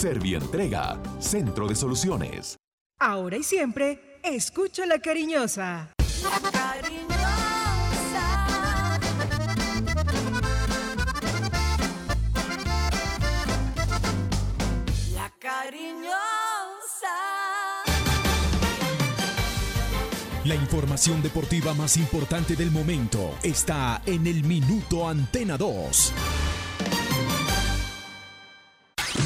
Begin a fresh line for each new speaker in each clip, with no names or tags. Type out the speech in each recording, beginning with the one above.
Servientrega, Centro de Soluciones.
Ahora y siempre, escucho la cariñosa. La cariñosa.
La cariñosa. La información deportiva más importante del momento está en el Minuto Antena 2.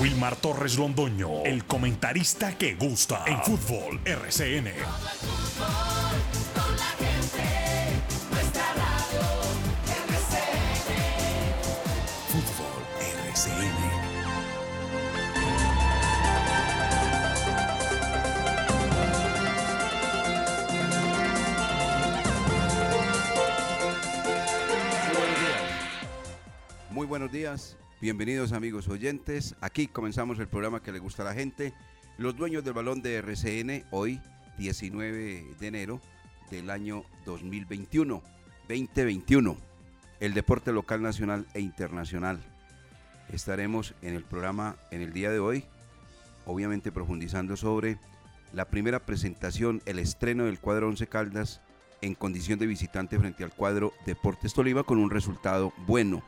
Wilmar Torres Londoño, el comentarista que gusta en fútbol RCN.
Fútbol RCN.
Muy buenos días, bienvenidos amigos oyentes. Aquí comenzamos el programa que le gusta a la gente. Los dueños del balón de RCN, hoy 19 de enero del año 2021, 2021. El deporte local, nacional e internacional. Estaremos en el programa en el día de hoy, obviamente profundizando sobre la primera presentación, el estreno del cuadro 11 Caldas en condición de visitante frente al cuadro Deportes Tolima con un resultado bueno.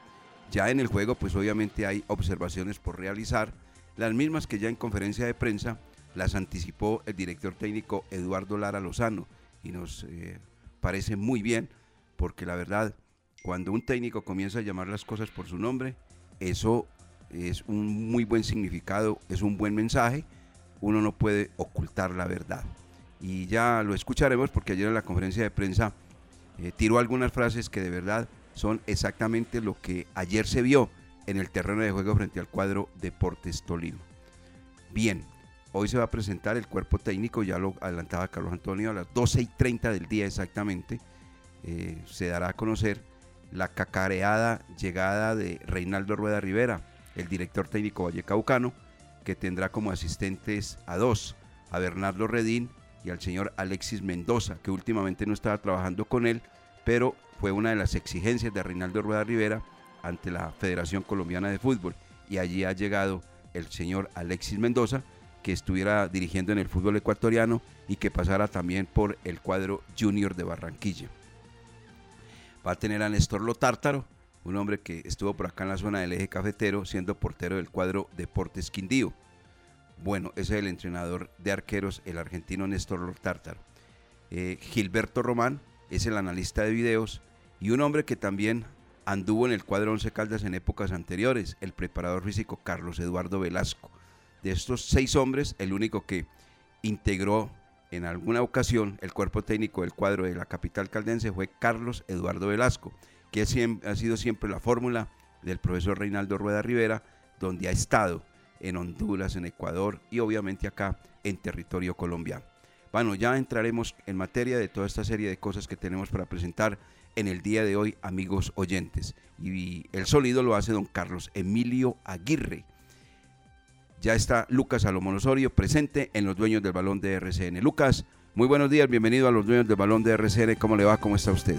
Ya en el juego, pues obviamente hay observaciones por realizar, las mismas que ya en conferencia de prensa las anticipó el director técnico Eduardo Lara Lozano y nos eh, parece muy bien porque la verdad, cuando un técnico comienza a llamar las cosas por su nombre, eso es un muy buen significado, es un buen mensaje, uno no puede ocultar la verdad. Y ya lo escucharemos porque ayer en la conferencia de prensa eh, tiró algunas frases que de verdad son exactamente lo que ayer se vio en el terreno de juego frente al cuadro Deportes Tolima. Bien, hoy se va a presentar el cuerpo técnico, ya lo adelantaba Carlos Antonio, a las 12 y 30 del día exactamente. Eh, se dará a conocer la cacareada llegada de Reinaldo Rueda Rivera, el director técnico vallecaucano, que tendrá como asistentes a dos, a Bernardo Redín y al señor Alexis Mendoza, que últimamente no estaba trabajando con él, pero fue una de las exigencias de Reinaldo Rueda Rivera ante la Federación Colombiana de Fútbol. Y allí ha llegado el señor Alexis Mendoza, que estuviera dirigiendo en el fútbol ecuatoriano y que pasara también por el cuadro junior de Barranquilla. Va a tener a Néstor Lotártaro, un hombre que estuvo por acá en la zona del eje cafetero, siendo portero del cuadro Deportes Quindío. Bueno, ese es el entrenador de arqueros, el argentino Néstor Lotártaro. Eh, Gilberto Román es el analista de videos y un hombre que también anduvo en el cuadro Once Caldas en épocas anteriores, el preparador físico Carlos Eduardo Velasco. De estos seis hombres, el único que integró en alguna ocasión el cuerpo técnico del cuadro de la capital caldense fue Carlos Eduardo Velasco, que ha sido siempre la fórmula del profesor Reinaldo Rueda Rivera, donde ha estado en Honduras, en Ecuador y obviamente acá en territorio colombiano. Bueno, ya entraremos en materia de toda esta serie de cosas que tenemos para presentar en el día de hoy, amigos oyentes. Y el sólido lo hace don Carlos Emilio Aguirre. Ya está Lucas Salomón Osorio presente en los dueños del balón de RCN. Lucas, muy buenos días, bienvenido a los dueños del balón de RCN. ¿Cómo le va? ¿Cómo está usted?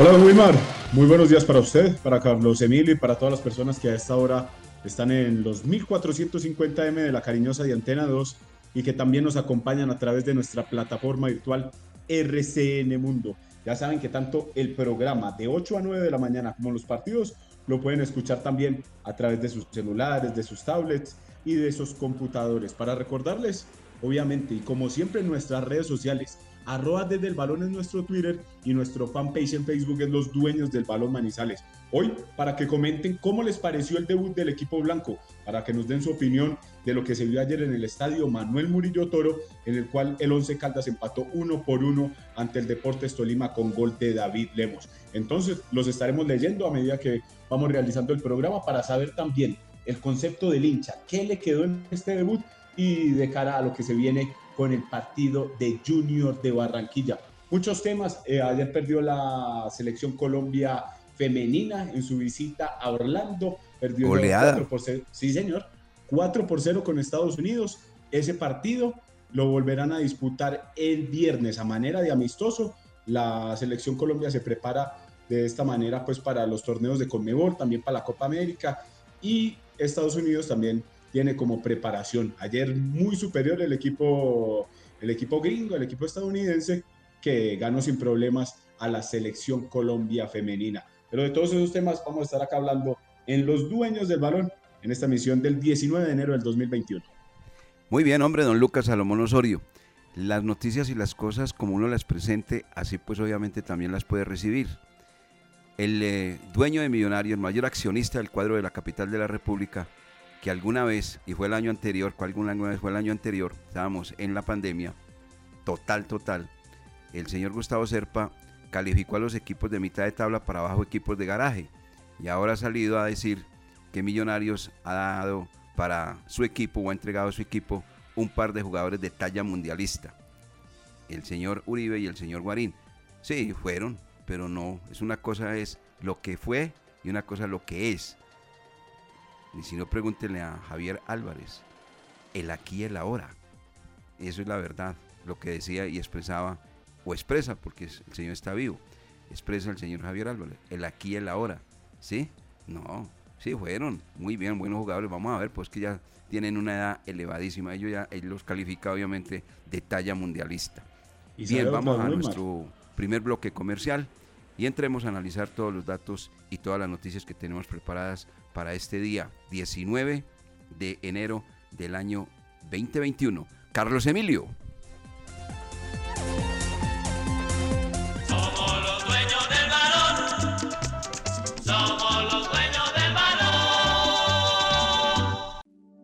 Hola, Wilmar. Muy buenos días para usted, para Carlos Emilio y para todas las personas que a esta hora están en los 1450M de la cariñosa de Antena 2 y que también nos acompañan a través de nuestra plataforma virtual RCN Mundo. Ya saben que tanto el programa de 8 a 9 de la mañana como los partidos lo pueden escuchar también a través de sus celulares, de sus tablets y de sus computadores. Para recordarles, obviamente, y como siempre en nuestras redes sociales, arroba desde el balón en nuestro Twitter y nuestro fanpage en Facebook es los dueños del balón Manizales. Hoy, para que comenten cómo les pareció el debut del equipo blanco, para que nos den su opinión de lo que se vio ayer en el estadio Manuel Murillo Toro, en el cual el Once Caldas empató uno por uno ante el Deportes Tolima con gol de David Lemos. Entonces, los estaremos leyendo a medida que vamos realizando el programa para saber también el concepto del hincha, qué le quedó en este debut y de cara a lo que se viene con el partido de Junior de Barranquilla. Muchos temas, eh, ayer perdió la selección Colombia femenina en su visita a Orlando, perdió
Goleada.
4 por 0, sí señor, 4 por 0 con Estados Unidos. Ese partido lo volverán a disputar el viernes a manera de amistoso. La selección Colombia se prepara de esta manera pues para los torneos de Conmebol, también para la Copa América y Estados Unidos también tiene como preparación. Ayer muy superior el equipo, el equipo gringo, el equipo estadounidense, que ganó sin problemas a la selección Colombia femenina. Pero de todos esos temas vamos a estar acá hablando en Los Dueños del Balón, en esta misión del 19 de enero del 2021.
Muy bien, hombre, don Lucas Salomón Osorio. Las noticias y las cosas como uno las presente, así pues obviamente también las puede recibir. El eh, dueño de Millonarios, mayor accionista del cuadro de la capital de la República, que alguna vez, y fue el año anterior, que alguna vez fue el año anterior, estábamos en la pandemia, total, total, el señor Gustavo Serpa calificó a los equipos de mitad de tabla para abajo equipos de garaje. Y ahora ha salido a decir que Millonarios ha dado para su equipo o ha entregado a su equipo un par de jugadores de talla mundialista. El señor Uribe y el señor Guarín. Sí, fueron, pero no. Es una cosa es lo que fue y una cosa lo que es. Y si no, pregúntenle a Javier Álvarez. El aquí y el ahora. Eso es la verdad. Lo que decía y expresaba, o expresa, porque el señor está vivo, expresa el señor Javier Álvarez. El aquí y el ahora. ¿Sí? No. Sí, fueron muy bien, buenos jugadores. Vamos a ver, pues que ya tienen una edad elevadísima. Ellos ya los califica, obviamente, de talla mundialista.
Y
Bien, vamos a nuestro primer bloque comercial y entremos a analizar todos los datos y todas las noticias que tenemos preparadas para este día 19 de enero del año 2021. Carlos Emilio.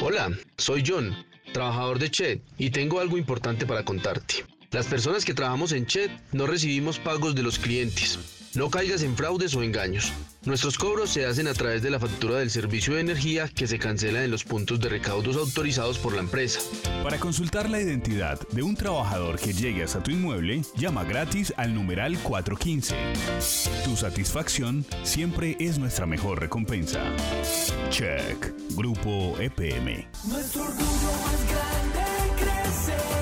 Hola, soy John, trabajador de Chet, y tengo algo importante para contarte. Las personas que trabajamos en Chet no recibimos pagos de los clientes. No caigas en fraudes o engaños. Nuestros cobros se hacen a través de la factura del servicio de energía que se cancela en los puntos de recaudos autorizados por la empresa.
Para consultar la identidad de un trabajador que llegue hasta tu inmueble, llama gratis al numeral 415. Tu satisfacción siempre es nuestra mejor recompensa. Check. Grupo EPM.
Nuestro orgullo más grande crece.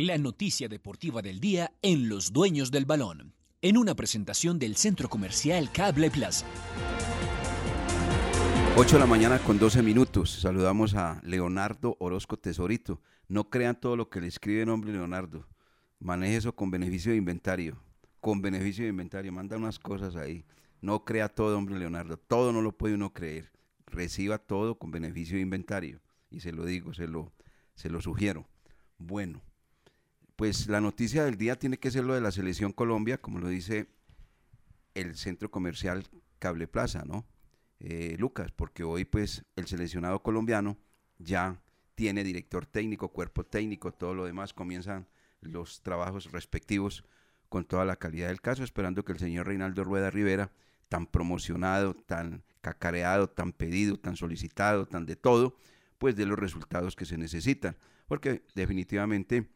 La noticia deportiva del día en Los Dueños del Balón, en una presentación del Centro Comercial Cable Plaza.
8 de la mañana con 12 minutos. Saludamos a Leonardo Orozco Tesorito. No crean todo lo que le escribe el nombre Leonardo. Maneje eso con beneficio de inventario. Con beneficio de inventario. Manda unas cosas ahí. No crea todo, hombre Leonardo. Todo no lo puede uno creer. Reciba todo con beneficio de inventario. Y se lo digo, se lo, se lo sugiero. Bueno, pues la noticia del día tiene que ser lo de la selección Colombia, como lo dice el centro comercial Cable Plaza, ¿no? Eh, Lucas, porque hoy pues el seleccionado colombiano ya tiene director técnico, cuerpo técnico, todo lo demás, comienzan los trabajos respectivos con toda la calidad del caso, esperando que el señor Reinaldo Rueda Rivera, tan promocionado, tan cacareado, tan pedido, tan solicitado, tan de todo, pues dé los resultados que se necesitan, porque definitivamente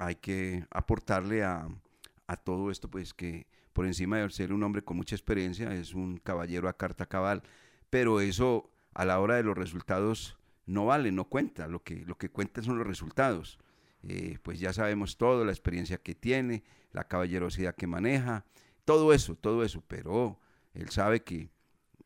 hay que aportarle a, todo esto, pues que por encima de ser un hombre con mucha experiencia, es un caballero a carta cabal, pero eso a la hora de los resultados no vale, no cuenta, lo que, lo que cuenta son los resultados. Eh, pues ya sabemos todo, la experiencia que tiene, la caballerosidad que maneja, todo eso, todo eso, pero él sabe que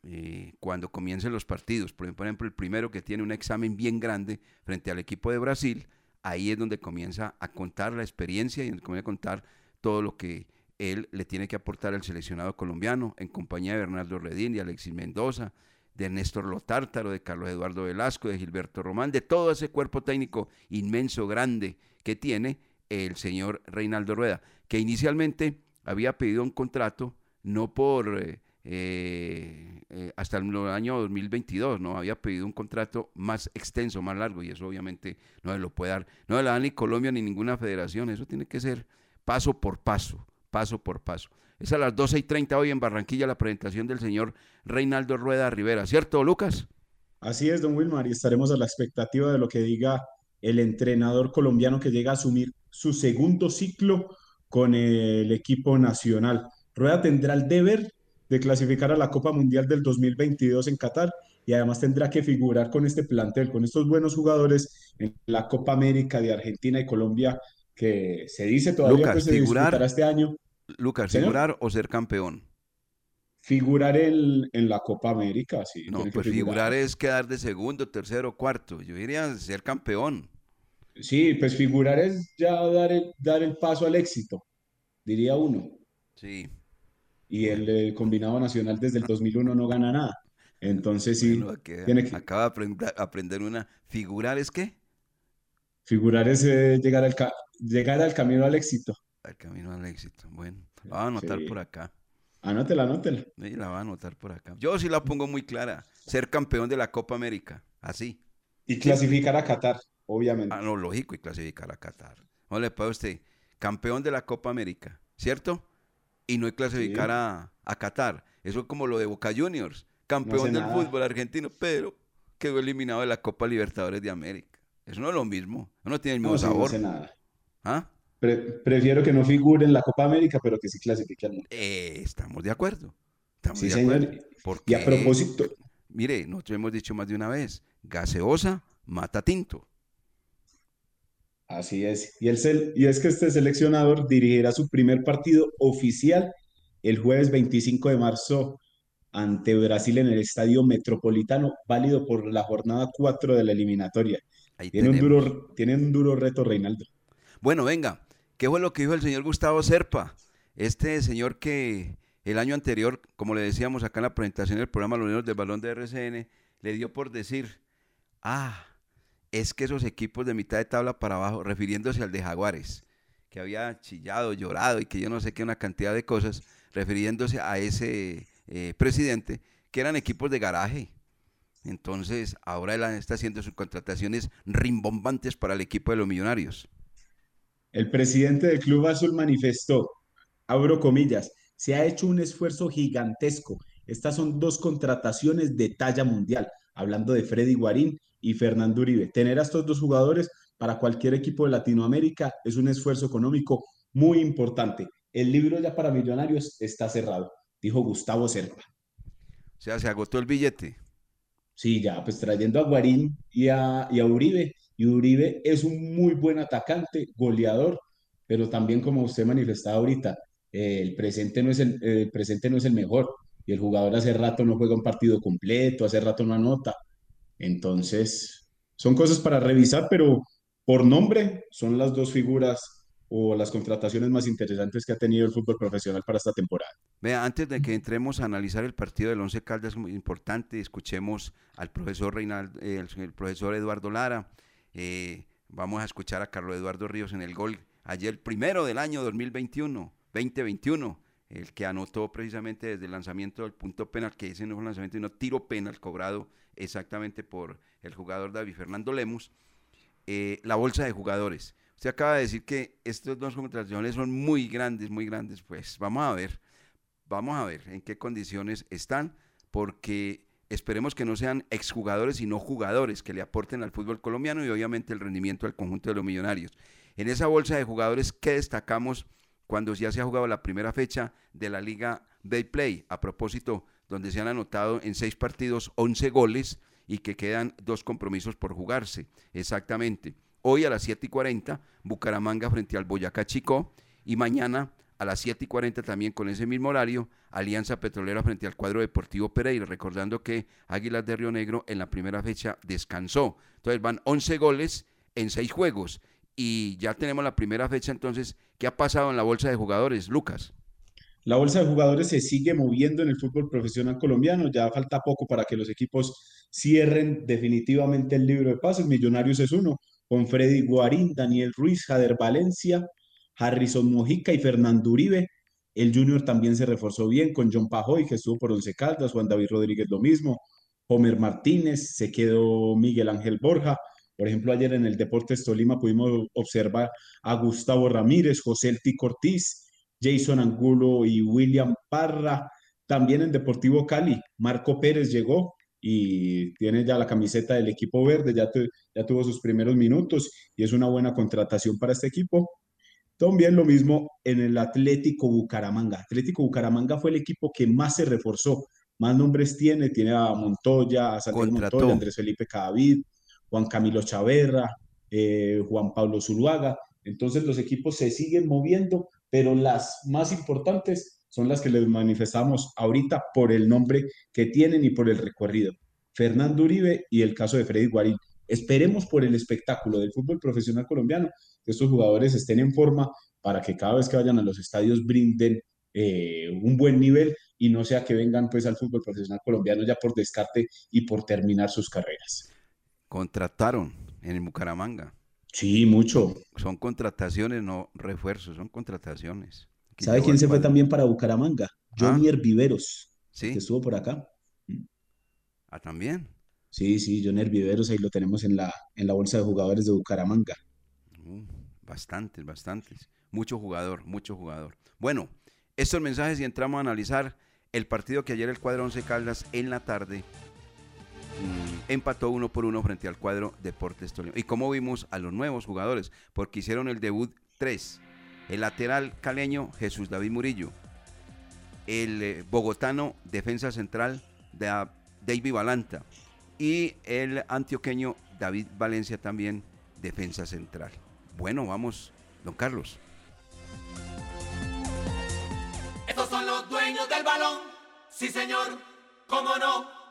eh, cuando comiencen los partidos, por ejemplo, el primero que tiene un examen bien grande frente al equipo de Brasil, ahí es donde comienza a contar la experiencia y donde comienza a contar todo lo que él le tiene que aportar al seleccionado colombiano en compañía de Bernardo Redín, de Alexis Mendoza, de Néstor Lotártaro, de Carlos Eduardo Velasco, de Gilberto Román, de todo ese cuerpo técnico inmenso, grande que tiene el señor Reinaldo Rueda, que inicialmente había pedido un contrato no por eh, eh, eh, hasta el año 2022, ¿no? Había pedido un contrato más extenso, más largo, y eso obviamente no se lo puede dar, no se lo da ni Colombia ni ninguna federación, eso tiene que ser paso por paso, paso por paso. Es a las 12 y 30 hoy en Barranquilla la presentación del señor Reinaldo Rueda Rivera, ¿cierto, Lucas?
Así es, don Wilmar, y estaremos a la expectativa de lo que diga el entrenador colombiano que llega a asumir su segundo ciclo con el equipo nacional. Rueda tendrá el deber de clasificar a la Copa Mundial del 2022 en Qatar y además tendrá que figurar con este plantel, con estos buenos jugadores en la Copa América de Argentina y Colombia que se dice todavía que se figurar, este año.
Lucas, ¿figurar o ser campeón?
Figurar en, en la Copa América, sí.
No, pues figurar. es quedar de segundo, tercero, cuarto. Yo diría ser campeón.
Sí, pues figurar es ya dar el, dar el paso al éxito, diría uno.
Sí,
y el, combinado nacional desde el 2001 no gana nada. Entonces sí, tiene que...
Acaba de aprender una... ¿Figurar es qué?
Figurar es eh, llegar, al llegar al camino al éxito.
Al camino al éxito, bueno. La a anotar por acá.
Anótela, anótela.
Sí, la va a anotar por acá. Yo sí la pongo muy clara. Ser campeón de la Copa América, así.
Y clasificar a Qatar, obviamente.
Ah, no, lógico, y clasificar a Qatar. No le puede usted, campeón de la Copa América, ¿cierto? Y no clasificar a, a, Qatar. Eso es como lo de Boca Juniors, campeón del fútbol argentino, pero quedó eliminado de la Copa Libertadores de América. Eso no es lo mismo, no tiene el mismo sabor.
no nada.
¿Ah?
prefiero que no figure en la Copa América, pero que sí clasifique al
eh, estamos de acuerdo. Estamos
sí,
de
señor.
acuerdo.
y a propósito.
Mire, nosotros hemos dicho más de una vez, gaseosa mata tinto.
Así es. Y, el, y es que este seleccionador dirigirá su primer partido oficial el jueves 25 de marzo ante Brasil en el Estadio Metropolitano, válido por la jornada 4 de la eliminatoria. tiene, un duro, tiene un duro reto Reinaldo.
Bueno, venga, ¿qué fue lo que dijo el señor Gustavo Serpa? Este señor que el año anterior, como le decíamos acá en la presentación del programa Los Unidos del Balón de RCN, le dio por decir, ah, es que esos equipos de mitad de tabla para abajo, refiriéndose al de Jaguares, que había chillado, llorado y que yo no sé qué, una cantidad de cosas, refiriéndose a ese eh, presidente, que eran equipos de garaje. Entonces, ahora él está haciendo sus contrataciones rimbombantes para el equipo de los millonarios.
El presidente del Club Azul manifestó, abro comillas, se ha hecho un esfuerzo gigantesco. Estas son dos contrataciones de talla mundial, hablando de Freddy Guarín y Fernando Uribe. Tener a estos dos jugadores para cualquier equipo de Latinoamérica es un esfuerzo económico muy importante. El libro ya para millonarios está cerrado, dijo Gustavo Serpa.
O sea, se agotó el billete.
Sí, ya, pues trayendo a Guarín y a, y a Uribe, y Uribe es un muy buen atacante, goleador, pero también como usted manifestaba ahorita, eh, el, presente no es el, el, presente no es el mejor y el jugador hace rato no juega un partido completo, hace rato no anota. Entonces, son cosas para revisar, pero por nombre son las dos figuras o las contrataciones más interesantes que ha tenido el fútbol profesional para esta temporada.
Vea, antes de que entremos a analizar el partido del Once Caldas, muy importante, escuchemos al profesor Reinaldo, eh, el, el profesor Eduardo Lara, eh, vamos a escuchar a Carlos Eduardo Ríos en el gol ayer, primero del año 2021, 2021, el que anotó precisamente desde el lanzamiento del punto penal, que ese no fue un lanzamiento, sino tiro penal cobrado exactamente por el jugador David Fernando Lemus, eh, la bolsa de jugadores. Usted acaba de decir que estos dos contrataciones son muy grandes, muy grandes. Pues vamos a ver, vamos a ver en qué condiciones están, porque esperemos que no sean exjugadores, sino jugadores que le aporten al fútbol colombiano y obviamente el rendimiento al conjunto de los millonarios. En esa bolsa de jugadores, ¿qué destacamos cuando ya se ha jugado la primera fecha de la Liga Play? A propósito, donde se han anotado en seis partidos 11 goles y que quedan dos compromisos por jugarse. Exactamente. Hoy a las 7 y 40, Bucaramanga frente al Boyacá Chico. Y mañana a las 7 y 40 también con ese mismo horario, Alianza Petrolera frente al cuadro Deportivo Pereira, recordando que Águilas de Río Negro en la primera fecha descansó. Entonces van 11 goles en 6 juegos y ya tenemos la primera fecha entonces. ¿Qué ha pasado en la bolsa de jugadores, Lucas?
La bolsa de jugadores se sigue moviendo en el fútbol profesional colombiano, ya falta poco para que los equipos cierren definitivamente el libro de pases, Millonarios es uno, con Freddy Guarín, Daniel Ruiz, Jader Valencia, Harrison Mojica y Fernando Uribe. El Junior también se reforzó bien con John Pajoy, que estuvo por Once Caldas, Juan David Rodríguez lo mismo, Homer Martínez, se quedó Miguel Ángel Borja. Por ejemplo, ayer en el Deportes Tolima pudimos observar a Gustavo Ramírez, José El Tico Ortiz, Jason Angulo y William Parra. También en Deportivo Cali, Marco Pérez llegó y tiene ya la camiseta del equipo verde, ya, tu, ya tuvo sus primeros minutos y es una buena contratación para este equipo. También lo mismo en el Atlético Bucaramanga. Atlético Bucaramanga fue el equipo que más se reforzó, más nombres tiene, tiene a Montoya, a Santiago Montoya, Andrés Felipe Cadavid, Juan Camilo Chaverra, eh, Juan Pablo Zuluaga. Entonces los equipos se siguen moviendo, pero las más importantes son las que les manifestamos ahorita por el nombre que tienen y por el recorrido. Fernando Uribe y el caso de Freddy Guarín. Esperemos por el espectáculo del fútbol profesional colombiano que estos jugadores estén en forma para que cada vez que vayan a los estadios brinden eh, un buen nivel y no sea que vengan pues al fútbol profesional colombiano ya por descarte y por terminar sus carreras.
Contrataron en el Bucaramanga.
Sí, mucho.
Son contrataciones, no refuerzos, son contrataciones.
¿Sabe quién se fue también para Bucaramanga? Johnny Viveros, ¿Sí? que estuvo por acá.
Ah, también.
Sí, sí, Johnny Viveros, ahí lo tenemos en la, en la bolsa de jugadores de Bucaramanga.
Uh, bastantes, bastantes. Mucho jugador, mucho jugador. Bueno, estos mensajes y entramos a analizar el partido que ayer el cuadro 11 Caldas en la tarde mmm, empató uno por uno frente al cuadro Deportes Tolima. Y cómo vimos a los nuevos jugadores, porque hicieron el debut 3. El lateral caleño Jesús David Murillo. El eh, bogotano defensa central de David Balanta. Y el antioqueño David Valencia también defensa central. Bueno, vamos, don Carlos.
Estos son los dueños del balón. Sí, señor, cómo no.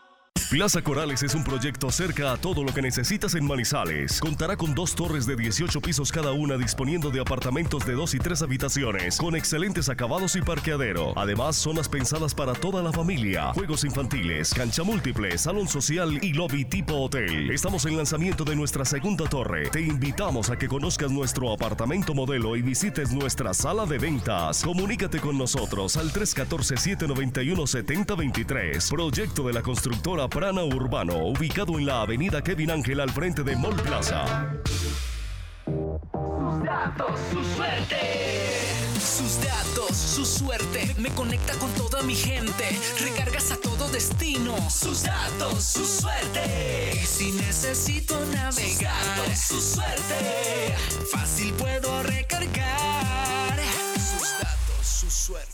Plaza Corales es un proyecto cerca a todo lo que necesitas en Manizales. Contará con dos torres de 18 pisos cada una disponiendo de apartamentos de dos y tres habitaciones con excelentes acabados y parqueadero. Además, zonas pensadas para toda la familia, juegos infantiles, cancha múltiple, salón social y lobby tipo hotel. Estamos en lanzamiento de nuestra segunda torre. Te invitamos a que conozcas nuestro apartamento modelo y visites nuestra sala de ventas. Comunícate con nosotros al 314-791-7023. Proyecto de la constructora Urbano, ubicado en la avenida Kevin Ángel al frente de Mall Plaza.
Sus datos, su suerte. Sus datos, su suerte. Me conecta con toda mi gente. Recargas a todo destino. Sus datos, su suerte. Si necesito navegar. Sus su suerte. Fácil puedo recargar. Sus datos, su suerte.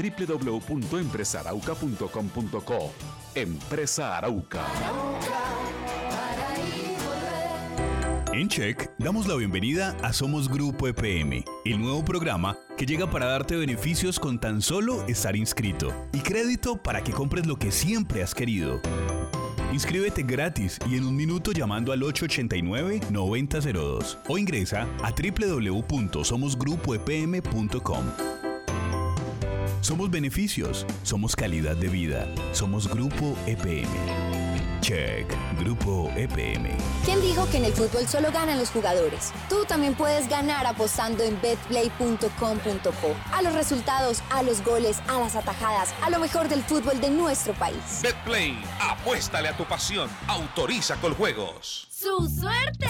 www.empresarauca.com.co. Empresa Arauca.
En Check damos la bienvenida a Somos Grupo EPM, el nuevo programa que llega para darte beneficios con tan solo estar inscrito y crédito para que compres lo que siempre has querido. Inscríbete gratis y en un minuto llamando al 889-9002 o ingresa a www.somosgrupoepm.com. Somos beneficios, somos calidad de vida, somos Grupo EPM. Check, Grupo EPM.
¿Quién dijo que en el fútbol solo ganan los jugadores? Tú también puedes ganar apostando en betplay.com.co. A los resultados, a los goles, a las atajadas, a lo mejor del fútbol de nuestro país.
Betplay, apuéstale a tu pasión, autoriza con juegos.
¡Su suerte!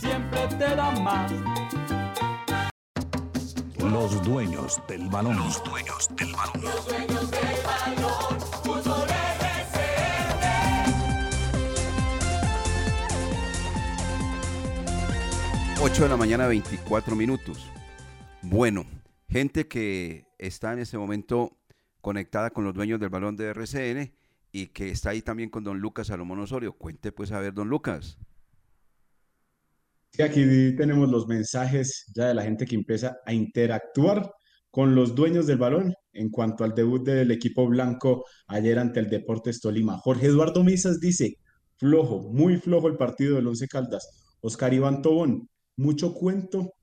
Siempre te da más.
Los dueños del balón.
Los dueños del balón.
Los dueños del balón. Fútbol RCN.
8 de la mañana, 24 minutos. Bueno, gente que está en este momento conectada con los dueños del balón de RCN y que está ahí también con don Lucas Salomón Osorio. Cuente pues a ver, don Lucas.
Sí, aquí tenemos los mensajes ya de la gente que empieza a interactuar con los dueños del balón en cuanto al debut del equipo blanco ayer ante el Deportes Tolima. Jorge Eduardo Misas dice, flojo, muy flojo el partido del Once Caldas. Oscar Iván Tobón, mucho cuento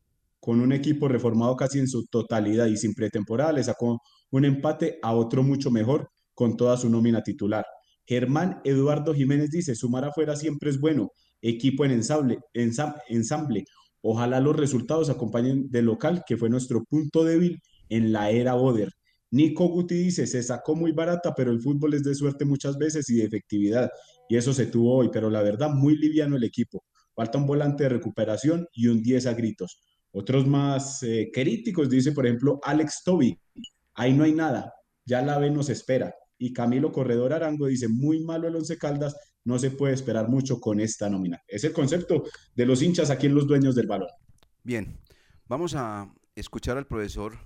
con un equipo reformado casi en su totalidad y sin pretemporada, le sacó un empate a otro mucho mejor con toda su nómina titular. Germán Eduardo Jiménez dice, sumar afuera siempre es bueno, equipo en ensamble, ensam- ensamble. Ojalá los resultados acompañen del local, que fue nuestro punto débil en la era Boder. Nico Guti dice, se sacó muy barata, pero el fútbol es de suerte muchas veces y de efectividad, y eso se tuvo hoy, pero la verdad, muy liviano el equipo. Falta un volante de recuperación y un 10 a gritos. Otros más eh, críticos, dice por ejemplo Alex Toby, ahí no hay nada, ya la B nos espera. Y Camilo Corredor Arango dice, muy malo el Once Caldas, no se puede esperar mucho con esta nómina. Es el concepto de los hinchas aquí en los dueños del balón.
Bien, vamos a escuchar al profesor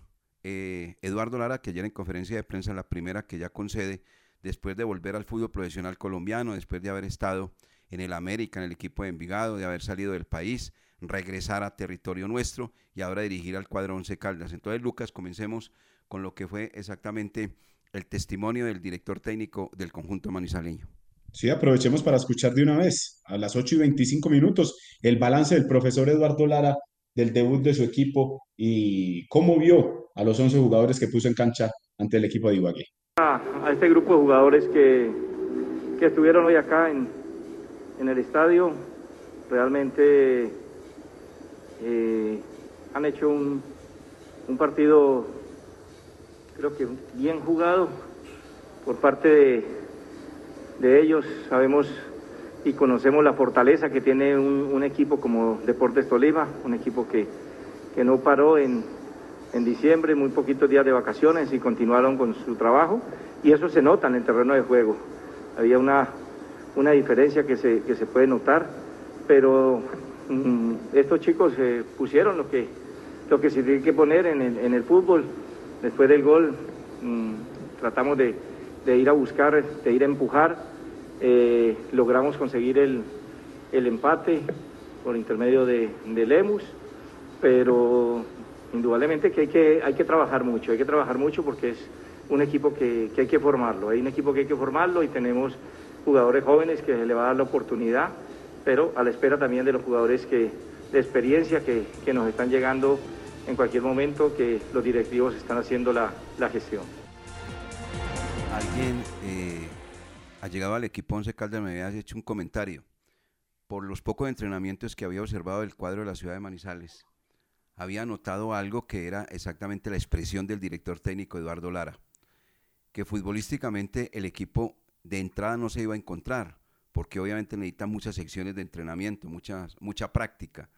eh, Eduardo Lara, que ayer en conferencia de prensa, la primera que ya concede, después de volver al fútbol profesional colombiano, después de haber estado en el América, en el equipo de Envigado, de haber salido del país, regresar a territorio nuestro y ahora dirigir al cuadro Once Caldas. Entonces, Lucas, comencemos con lo que fue exactamente el testimonio del director técnico del conjunto manizaleño.
Sí, aprovechemos para escuchar de una vez, a las 8 y 25 minutos, el balance del profesor Eduardo Lara del debut de su equipo y cómo vio a los 11 jugadores que puso en cancha ante el equipo de Ibagué.
a, este grupo de jugadores que, que estuvieron hoy acá en, en el estadio. Realmente eh, han hecho un, un partido, creo que bien jugado por parte de, de ellos. Sabemos y conocemos la fortaleza que tiene un, equipo como Deportes Tolima, un equipo que, que no paró en, en diciembre, muy poquitos días de vacaciones y continuaron con su trabajo y eso se nota en el terreno de juego. Había una, una diferencia que se, que se puede notar, pero mm, estos chicos eh, pusieron lo que, lo que se tiene que poner en el, en el fútbol. Después del gol mm, tratamos de, de ir a buscar, de ir a empujar. Eh, logramos conseguir el, el empate por intermedio de, de Lemus, pero indudablemente que hay, que hay que trabajar mucho, hay que trabajar mucho porque es un equipo que, que hay que formarlo, hay un equipo que hay que formarlo y tenemos jugadores jóvenes que se le va a dar la oportunidad, pero a la espera también de los jugadores que, de experiencia que, que nos están llegando en cualquier momento, que los directivos están haciendo la, la gestión.
Alguien eh, ha llegado al equipo Once Caldas me había hecho un comentario por los pocos entrenamientos que había observado del cuadro de la ciudad de Manizales. Había notado algo que era exactamente la expresión del director técnico Eduardo Lara, que futbolísticamente el equipo de entrada no se iba a encontrar, porque obviamente necesita muchas secciones de entrenamiento, muchas, mucha práctica,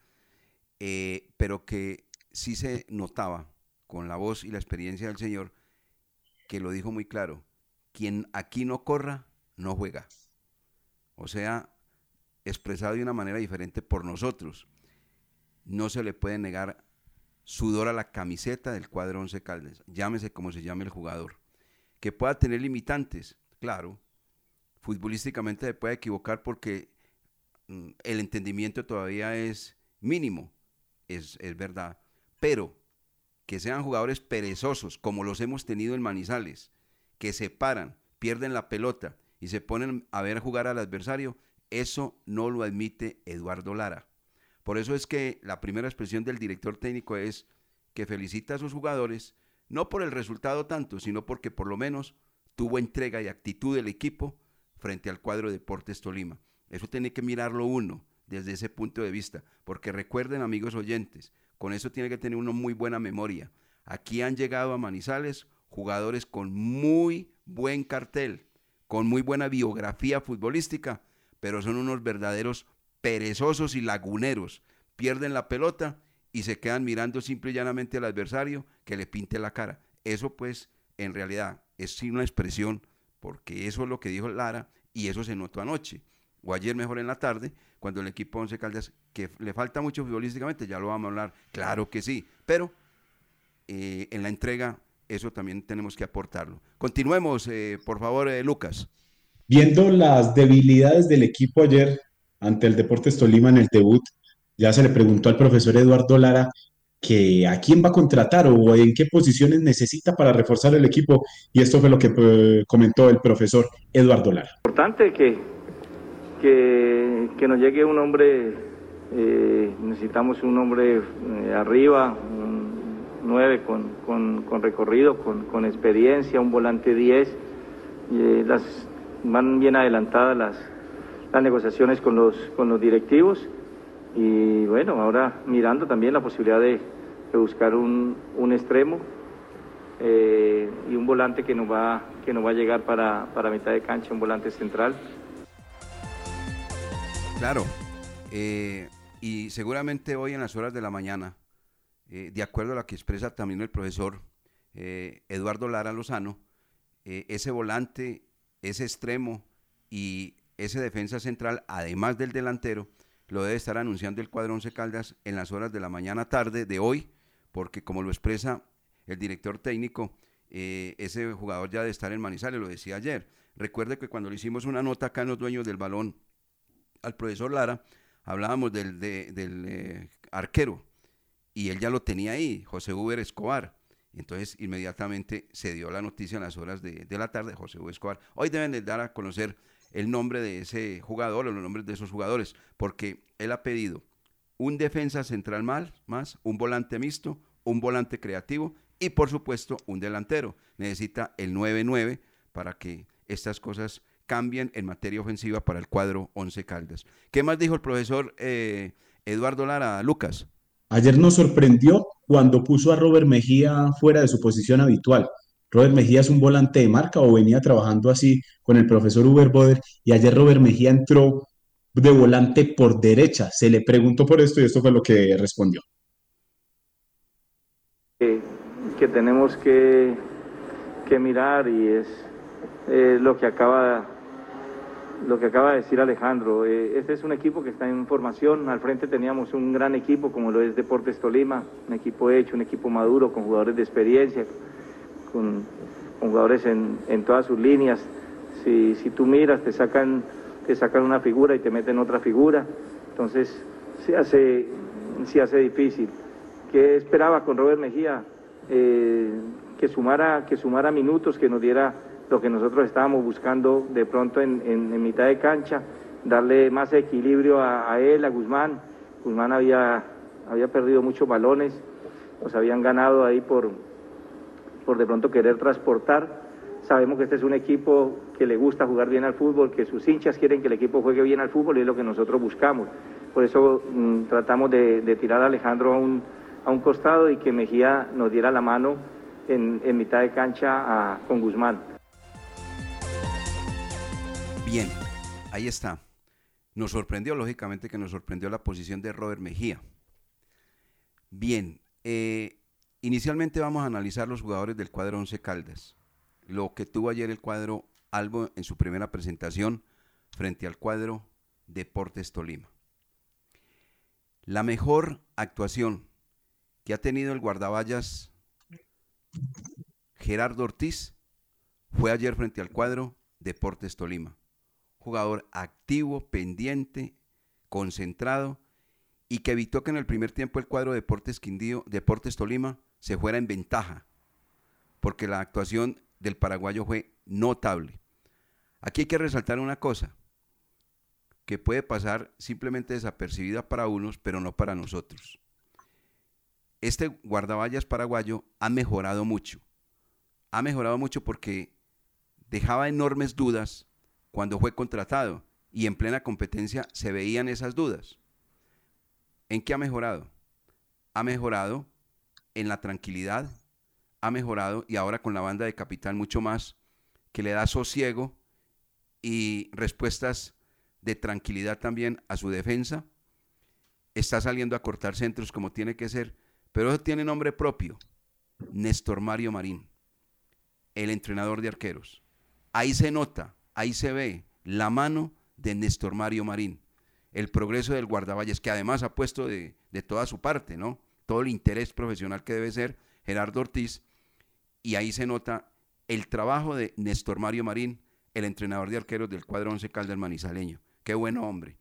eh, pero que sí se notaba con la voz y la experiencia del Señor, que lo dijo muy claro, quien aquí no corra, no juega. O sea, expresado de una manera diferente por nosotros. No se le puede negar sudor a la camiseta del cuadro 11 Caldas, llámese como se llame el jugador. Que pueda tener limitantes, claro, futbolísticamente se puede equivocar porque mm, el entendimiento todavía es mínimo, es, es verdad, pero que sean jugadores perezosos, como los hemos tenido en Manizales, que se paran, pierden la pelota y se ponen a ver jugar al adversario, eso no lo admite Eduardo Lara. Por eso es que la primera expresión del director técnico es que felicita a sus jugadores, no por el resultado tanto, sino porque por lo menos tuvo entrega y actitud del equipo frente al cuadro Deportes Tolima. Eso tiene que mirarlo uno desde ese punto de vista, porque recuerden amigos oyentes, con eso tiene que tener uno muy buena memoria. Aquí han llegado a Manizales jugadores con muy buen cartel, con muy buena biografía futbolística, pero son unos verdaderos perezosos y laguneros. Pierden la pelota y se quedan mirando simple y llanamente al adversario que le pinte la cara. Eso pues en realidad es una expresión porque eso es lo que dijo Lara y eso se notó anoche, o ayer mejor en la tarde, cuando el equipo Once Caldas, que le falta mucho futbolísticamente, ya lo vamos a hablar, claro que sí, pero eh, en la entrega eso también tenemos que aportarlo. Continuemos, eh, por favor, eh, Lucas.
Viendo las debilidades del equipo ayer ante el Deportes Tolima en el debut, ya se le preguntó al profesor Eduardo Lara que a quién va a contratar o en qué posiciones necesita para reforzar el equipo. Y esto fue lo que eh, comentó el profesor Eduardo Lara.
Importante que, que, que nos llegue un hombre, eh, necesitamos un hombre eh, arriba, un 9 con, con, con recorrido, con, con, experiencia, un volante 10. Eh, las, van bien adelantadas las, las negociaciones con los, con los directivos y bueno, ahora mirando también la posibilidad de, buscar un, un extremo eh, y un volante que nos va, que nos va a llegar para, para mitad de cancha, un volante central.
Claro, eh, y seguramente hoy en las horas de la mañana, eh, de acuerdo a lo que expresa también el profesor eh, Eduardo Lara Lozano, eh, ese volante, ese extremo y ese defensa central, además del delantero, lo debe estar anunciando el cuadro Once Caldas en las horas de la mañana tarde de hoy, porque como lo expresa el director técnico, ese jugador ya debe estar en Manizales, lo decía ayer. Recuerde que cuando le hicimos una nota acá en los dueños del balón al profesor Lara, hablábamos del, de, del arquero y él ya lo tenía ahí, José Uber Escobar. Entonces inmediatamente se dio la noticia en las horas de, la tarde, José Uber Escobar. Hoy deben de dar a conocer el nombre de ese jugador o los nombres de esos jugadores, porque él ha pedido un defensa central más, más un volante mixto, un volante creativo y por supuesto un delantero. Necesita el 9-9 para que estas cosas cambien en materia ofensiva para el cuadro 11 Caldas. ¿Qué más dijo el profesor eh, Eduardo Lara, Lucas?
Ayer nos sorprendió cuando puso a Robert Mejía fuera de su posición habitual. Robert Mejía es un volante de marca o venía trabajando así con el profesor Uber Boder y ayer Robert Mejía entró de volante por derecha. Se le preguntó por esto y esto fue lo que respondió.
Que, tenemos que, mirar y es lo que acaba lo que acaba de decir Alejandro. Eh, este es un equipo que está en formación. Al frente teníamos un gran equipo como lo es Deportes Tolima, un equipo hecho, un equipo maduro, con jugadores de experiencia, con, jugadores en, en, todas sus líneas. Si, si, tú miras, te sacan, te sacan una figura y te meten otra figura. Entonces se hace, se hace difícil. ¿Qué esperaba con Robert Mejía? Eh, que, sumara, que sumara minutos, que nos diera lo que nosotros estábamos buscando de pronto en, mitad de cancha, darle más equilibrio a, él, a Guzmán. Guzmán había, había perdido muchos balones, los habían ganado ahí por, por de pronto querer transportar. Sabemos que este es un equipo que le gusta jugar bien al fútbol, que sus hinchas quieren que el equipo juegue bien al fútbol y es lo que nosotros buscamos. Por eso mmm, tratamos de, tirar a Alejandro a un, a un costado y que Mejía nos diera la mano en, mitad de cancha con Guzmán.
Bien, ahí está. Nos sorprendió, lógicamente, que nos sorprendió la posición de Robert Mejía. Bien, eh, inicialmente vamos a analizar los jugadores del cuadro 11 Caldas. Lo que tuvo ayer el cuadro Albo en su primera presentación frente al cuadro Deportes Tolima. La mejor actuación que ha tenido el guardaballas Gerardo Ortiz fue ayer frente al cuadro Deportes Tolima jugador activo, pendiente, concentrado y que evitó que en el primer tiempo el cuadro Deportes Quindío, Deportes Tolima se fuera en ventaja, porque la actuación del paraguayo fue notable. Aquí hay que resaltar una cosa, que puede pasar simplemente desapercibida para unos, pero no para nosotros. Este guardaballas paraguayo ha mejorado mucho. Ha mejorado mucho porque dejaba enormes dudas cuando fue contratado y en plena competencia se veían esas dudas. ¿En qué ha mejorado? Ha mejorado en la tranquilidad, ha mejorado y ahora con la banda de capital mucho más, que le da sosiego y respuestas de tranquilidad también a su defensa. Está saliendo a cortar centros como tiene que ser, pero eso tiene nombre propio, Néstor Mario Marín, el entrenador de arqueros. Ahí se nota ahí se ve la mano de Néstor Mario Marín, el progreso del guardaballes, que además ha puesto de, toda su parte, ¿no? Todo el interés profesional que debe ser Gerardo Ortiz, y ahí se nota el trabajo de Néstor Mario Marín, el entrenador de arqueros del cuadro 11 Caldas Manizaleño. Qué buen hombre.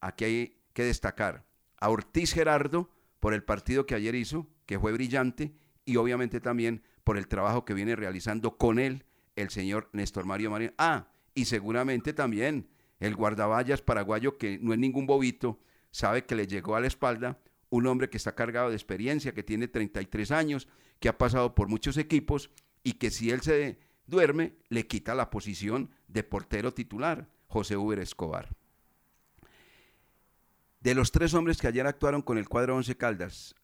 Aquí hay que destacar a Ortiz Gerardo por el partido que ayer hizo, que fue brillante, y obviamente también por el trabajo que viene realizando con él el señor Néstor Mario Marín. Ah, y seguramente también el guardaballas paraguayo, que no es ningún bobito, sabe que le llegó a la espalda un hombre que está cargado de experiencia, que tiene 33 años, que ha pasado por muchos equipos y que si él se duerme, le quita la posición de portero titular, José Uber Escobar. De los tres hombres que ayer actuaron con el cuadro 11 Caldas,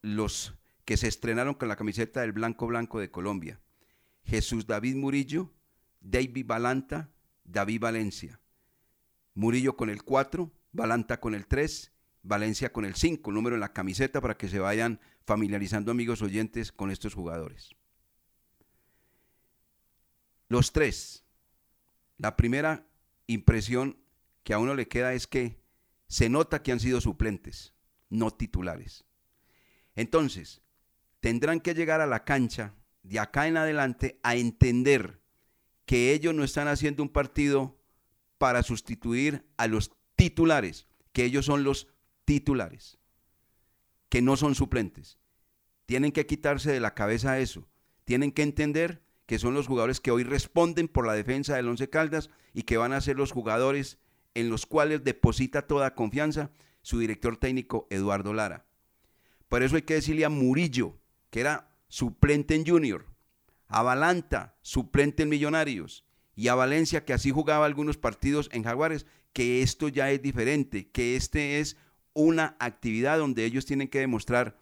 los que se estrenaron con la camiseta del Blanco Blanco de Colombia, Jesús David Murillo, David Balanta David Valencia. Murillo con el 4, Balanta con el 3, Valencia con el 5, número en la camiseta para que se vayan familiarizando amigos oyentes con estos jugadores. Los tres. La primera impresión que a uno le queda es que se nota que han sido suplentes, no titulares. Entonces, tendrán que llegar a la cancha de acá en adelante a entender que ellos no están haciendo un partido para sustituir a los titulares, que ellos son los titulares, que no son suplentes. Tienen que quitarse de la cabeza eso. Tienen que entender que son los jugadores que hoy responden por la defensa del Once Caldas y que van a ser los jugadores en los cuales deposita toda confianza su director técnico Eduardo Lara. Por eso hay que decirle a Murillo, que era suplente en Junior, a suplente en Millonarios, y a Valencia, que así jugaba algunos partidos en Jaguares, que esto ya es diferente, que este es una actividad donde ellos tienen que demostrar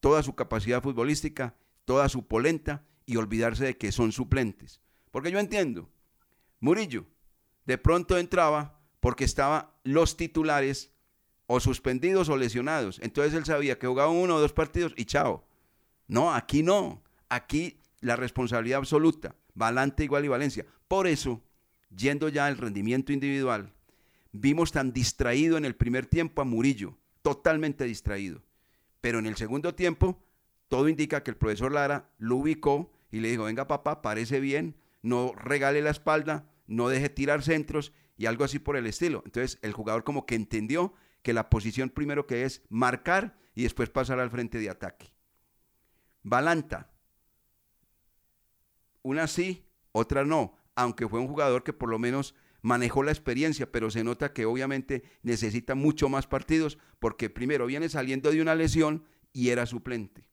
toda su capacidad futbolística, toda su polenta y olvidarse de que son suplentes. Porque yo entiendo, Murillo de pronto entraba porque estaban los titulares o suspendidos o lesionados. Entonces él sabía que jugaba uno o dos partidos y chao. No, aquí no. Aquí la responsabilidad absoluta. Valante igual y Valencia. Por eso yendo ya al rendimiento individual, vimos tan distraído en el primer tiempo a Murillo, totalmente distraído. Pero en el segundo tiempo, todo indica que el profesor Lara lo ubicó y le dijo, venga papá, parece bien, no regale la espalda, no deje tirar centros y algo así por el estilo. Entonces el jugador como que entendió que la posición primero que es marcar y después pasar al frente de ataque. Balanta, una sí, otra no, aunque fue un jugador que por lo menos manejó la experiencia, pero se nota que obviamente necesita mucho más partidos porque primero viene saliendo de una lesión y era suplente.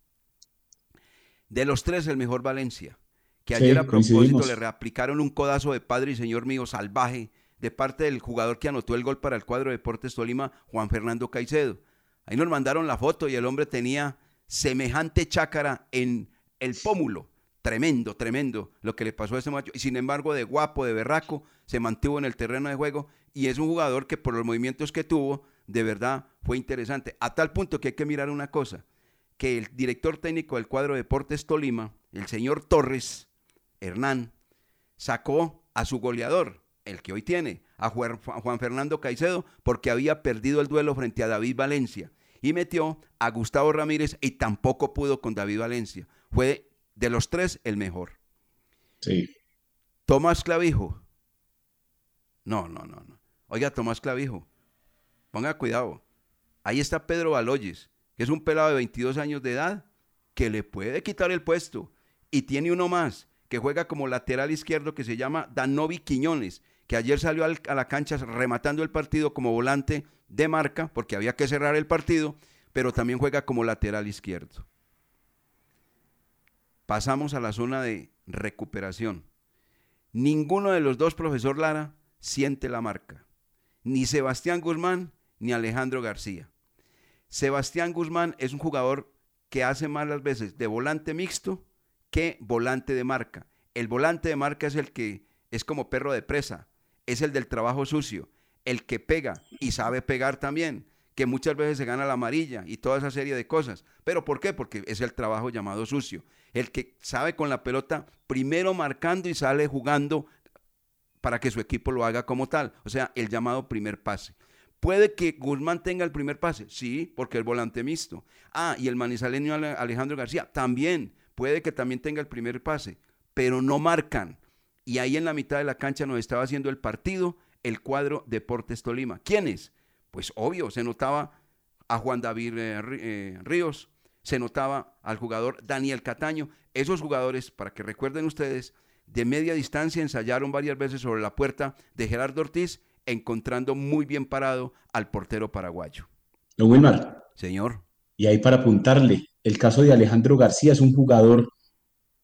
De los tres, el mejor Valencia, que ayer a propósito le reaplicaron un codazo de padre y señor mío salvaje de parte del jugador que anotó el gol para el cuadro de Deportes Tolima, Juan Fernando Caicedo. Ahí nos mandaron la foto y el hombre tenía semejante chácara en el pómulo tremendo, tremendo lo que le pasó a ese macho. Y sin embargo, de guapo, de berraco, se mantuvo en el terreno de juego y es un jugador que por los movimientos que tuvo, de verdad fue interesante. A tal punto que hay que mirar una cosa, que el director técnico del cuadro Deportes Tolima, el señor Torres Hernán, sacó a su goleador, el que hoy tiene, a Juan Fernando Caicedo, porque había perdido el duelo frente a David Valencia. Y metió a Gustavo Ramírez y tampoco pudo con David Valencia. Fue de los tres, el mejor.
Sí.
Tomás Clavijo. No, no, no, no. Oiga, Tomás Clavijo, ponga cuidado. Ahí está Pedro Baloyes, que es un pelado de 22 años de edad, que le puede quitar el puesto. Y tiene uno más, que juega como lateral izquierdo, que se llama Danovi Quiñones, que ayer salió a la cancha rematando el partido como volante de marca, porque había que cerrar el partido, pero también juega como lateral izquierdo. Pasamos a la zona de recuperación. Ninguno de los dos, profesor Lara, siente la marca. Ni Sebastián Guzmán ni Alejandro García. Sebastián Guzmán es un jugador que hace más las veces de volante mixto que volante de marca. El volante de marca es el que es como perro de presa, es el del trabajo sucio, el que pega y sabe pegar también, que muchas veces se gana la amarilla y toda esa serie de cosas. ¿Pero por qué? Porque es el trabajo llamado sucio el que sabe con la pelota primero marcando y sale jugando para que su equipo lo haga como tal. O sea, el llamado primer pase. ¿Puede que Guzmán tenga el primer pase? Sí, porque el volante mixto. Ah, y el manizaleño Alejandro García también. Puede que también tenga el primer pase, pero no marcan. Y ahí en la mitad de la cancha nos estaba haciendo el partido el cuadro Deportes Tolima. ¿Quiénes? Pues obvio, se notaba a Juan David eh, eh, Ríos, se notaba al jugador Daniel Cataño. Esos jugadores, para que recuerden ustedes, de media distancia ensayaron varias veces sobre la puerta de Gerardo Ortiz, encontrando muy bien parado al portero paraguayo.
Don Wilmar.
Señor.
Y ahí para apuntarle, el caso de Alejandro García es un jugador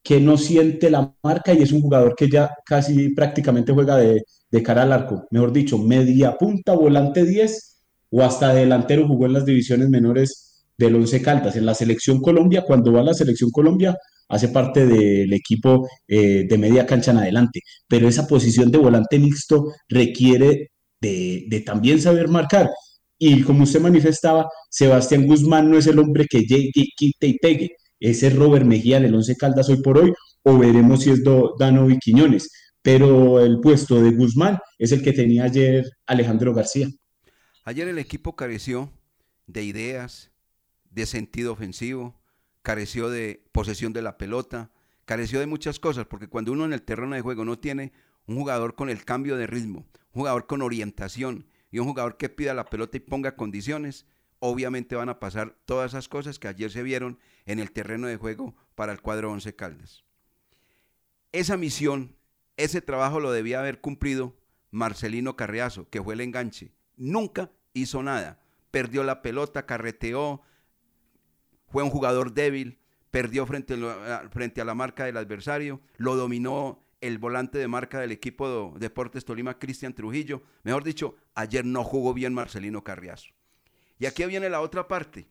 que no siente la marca y es un jugador que ya casi prácticamente juega de, de cara al arco. Mejor dicho, media punta, volante 10 o hasta delantero jugó en las divisiones menores del Once Caldas. En la selección Colombia, cuando va a la selección Colombia, hace parte del equipo eh, de media cancha en adelante. Pero esa posición de volante mixto requiere de, también saber marcar. Y como usted manifestaba, Sebastián Guzmán no es el hombre que llegue, quite y pegue. Ese es Robert Mejía del Once Caldas hoy por hoy, o veremos si es Dano y Quiñones. Pero el puesto de Guzmán es el que tenía ayer Alejandro García.
Ayer el equipo careció de ideas, de sentido ofensivo, careció de posesión de la pelota, careció de muchas cosas, porque cuando uno en el terreno de juego no tiene un jugador con el cambio de ritmo, un jugador con orientación y un jugador que pida la pelota y ponga condiciones, obviamente van a pasar todas esas cosas que ayer se vieron en el terreno de juego para el cuadro Once Caldas. Esa misión, ese trabajo lo debía haber cumplido Marcelino Carriazo, que fue el enganche. Nunca hizo nada. Perdió la pelota, carreteó, fue un jugador débil, perdió frente, a, frente a la marca del adversario, lo dominó el volante de marca del equipo de Deportes Tolima, Cristian Trujillo. Mejor dicho, ayer no jugó bien Marcelino Carriazo. Y aquí viene la otra parte,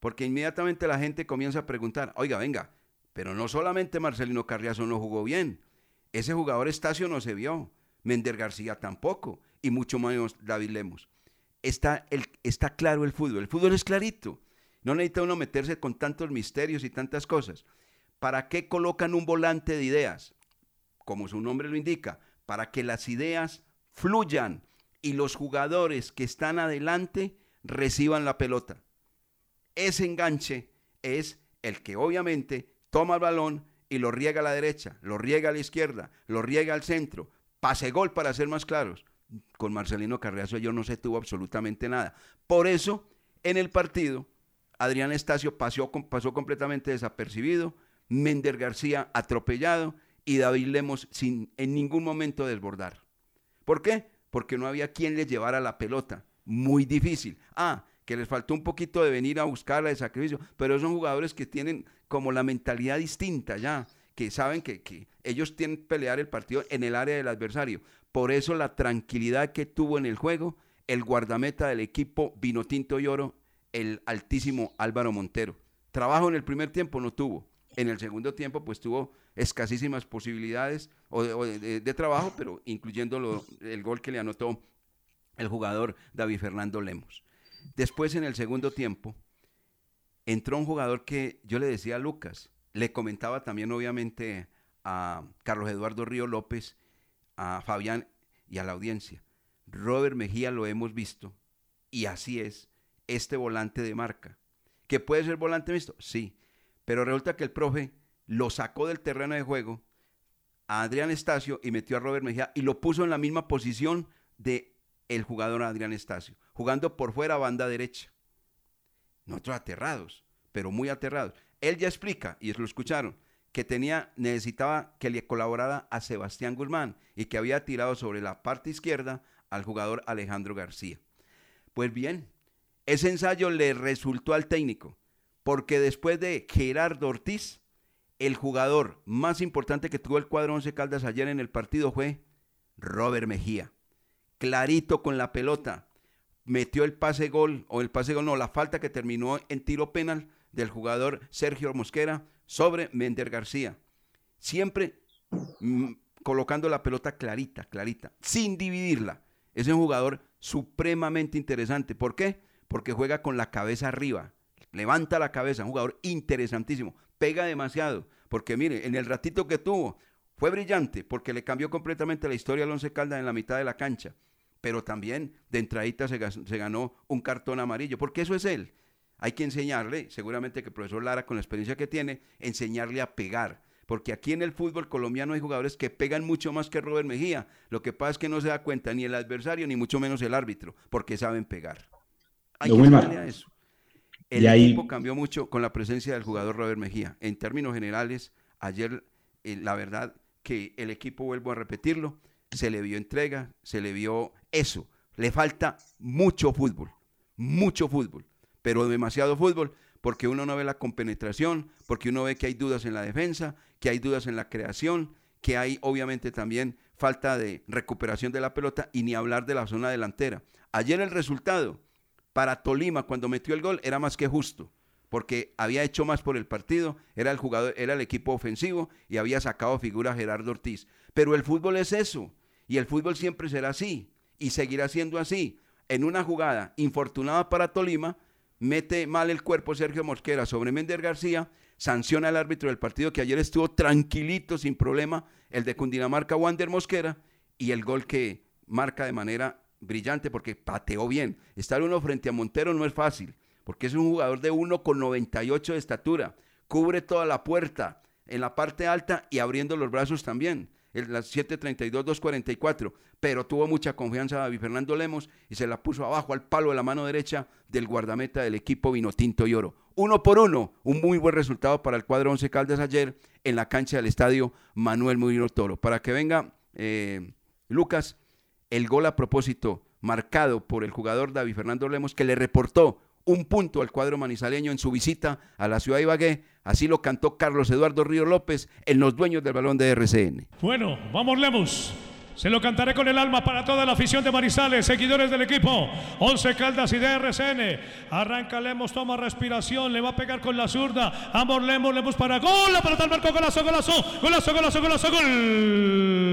porque inmediatamente la gente comienza a preguntar, oiga, venga, pero no solamente Marcelino Carriazo no jugó bien, ese jugador Estacio no se vio, Mender García tampoco, y mucho menos David Lemos. Está, el, está claro el fútbol, el fútbol es clarito. No necesita uno meterse con tantos misterios y tantas cosas. ¿Para qué colocan un volante de ideas? Como su nombre lo indica, para que las ideas fluyan y los jugadores que están adelante reciban la pelota. Ese enganche es el que obviamente toma el balón y lo riega a la derecha, lo riega a la izquierda, lo riega al centro, pase gol para ser más claros. Con Marcelino Carriazo yo no se tuvo absolutamente nada. Por eso, en el partido, Adrián Estacio pasó, pasó completamente desapercibido, Mender García atropellado y David Lemos sin en ningún momento desbordar. ¿Por qué? Porque no había quien les llevara la pelota. Muy difícil. Ah, que les faltó un poquito de venir a buscarla de sacrificio, pero son jugadores que tienen como la mentalidad distinta ya, que saben que, que ellos tienen que pelear el partido en el área del adversario. Por eso la tranquilidad que tuvo en el juego el guardameta del equipo Vinotinto y Oro, el altísimo Álvaro Montero. Trabajo en el primer tiempo no tuvo. En el segundo tiempo, pues tuvo escasísimas posibilidades de, trabajo, pero incluyendo el gol que le anotó el jugador David Fernando Lemos. Después, en el segundo tiempo, entró un jugador que yo le decía a Lucas, le comentaba también obviamente a Carlos Eduardo Río López, a Fabián y a la audiencia. Robert Mejía lo hemos visto y así es, este volante de marca. ¿Que puede ser volante visto? Sí, pero resulta que el profe lo sacó del terreno de juego a Adrián Estacio y metió a Robert Mejía y lo puso en la misma posición de el jugador Adrián Estacio, jugando por fuera banda derecha. Nosotros aterrados, pero muy aterrados. Él ya explica, y lo escucharon, que tenía, necesitaba que le colaborara a Sebastián Guzmán y que había tirado sobre la parte izquierda al jugador Alejandro García. Pues bien, ese ensayo le resultó al técnico, porque después de Gerardo Ortiz, el jugador más importante que tuvo el cuadro Once Caldas ayer en el partido fue Robert Mejía clarito con la pelota. Metió el pase gol, o el pase gol, no, la falta que terminó en tiro penal del jugador Sergio Mosquera sobre Mender García. Siempre mm, colocando la pelota clarita, clarita, sin dividirla. Es un jugador supremamente interesante. ¿Por qué? Porque juega con la cabeza arriba. Levanta la cabeza, un jugador interesantísimo. Pega demasiado. Porque mire, en el ratito que tuvo, fue brillante porque le cambió completamente la historia al Once Caldas en la mitad de la cancha. Pero también de entradita se, ganó un cartón amarillo, porque eso es él. Hay que enseñarle, seguramente que el profesor Lara, con la experiencia que tiene, enseñarle a pegar. Porque aquí en el fútbol colombiano hay jugadores que pegan mucho más que Robert Mejía. Lo que pasa es que no se da cuenta ni el adversario, ni mucho menos el árbitro, porque saben pegar. Hay que a eso. El equipo cambió mucho con la presencia del jugador Robert Mejía. En términos generales, ayer, eh, la verdad, que el equipo, vuelvo a repetirlo, se le vio entrega, se le vio eso. Le falta mucho fútbol, mucho fútbol, pero demasiado fútbol porque uno no ve la compenetración, porque uno ve que hay dudas en la defensa, que hay dudas en la creación, que hay obviamente también falta de recuperación de la pelota y ni hablar de la zona delantera. Ayer el resultado para Tolima cuando metió el gol era más que justo porque había hecho más por el partido, era el jugador, era el equipo ofensivo y había sacado figura Gerardo Ortiz. Pero el fútbol es eso, y el fútbol siempre será así, y seguirá siendo así. En una jugada infortunada para Tolima, mete mal el cuerpo Sergio Mosquera sobre Méndez García, sanciona al árbitro del partido que ayer estuvo tranquilito, sin problema, el de Cundinamarca, Wander Mosquera, y el gol que marca de manera brillante porque pateó bien. Estar uno frente a Montero no es fácil porque es un jugador de 1,98 de estatura, cubre toda la puerta en la parte alta y abriendo los brazos también, las 732-244, pero tuvo mucha confianza David Fernando Lemos y se la puso abajo al palo de la mano derecha del guardameta del equipo Vinotinto y Oro. Uno por uno, un muy buen resultado para el cuadro 11 Caldas ayer en la cancha del estadio Manuel Murino Toro. Para que venga eh, Lucas, el gol a propósito marcado por el jugador David Fernando Lemos que le reportó un punto al cuadro manizaleño en su visita a la ciudad de Ibagué. Así lo cantó Carlos Eduardo Río López en Los Dueños del Balón de RCN.
Bueno, vamos Lemos. Se lo cantaré con el alma para toda la afición de Manizales, seguidores del equipo. 11 Caldas y de RCN. Arranca Lemos, toma respiración, le va a pegar con la zurda. Amor Lemos, Lemos para gol. La pelota al marco, golazo, golazo, golazo, golazo, golazo, gol.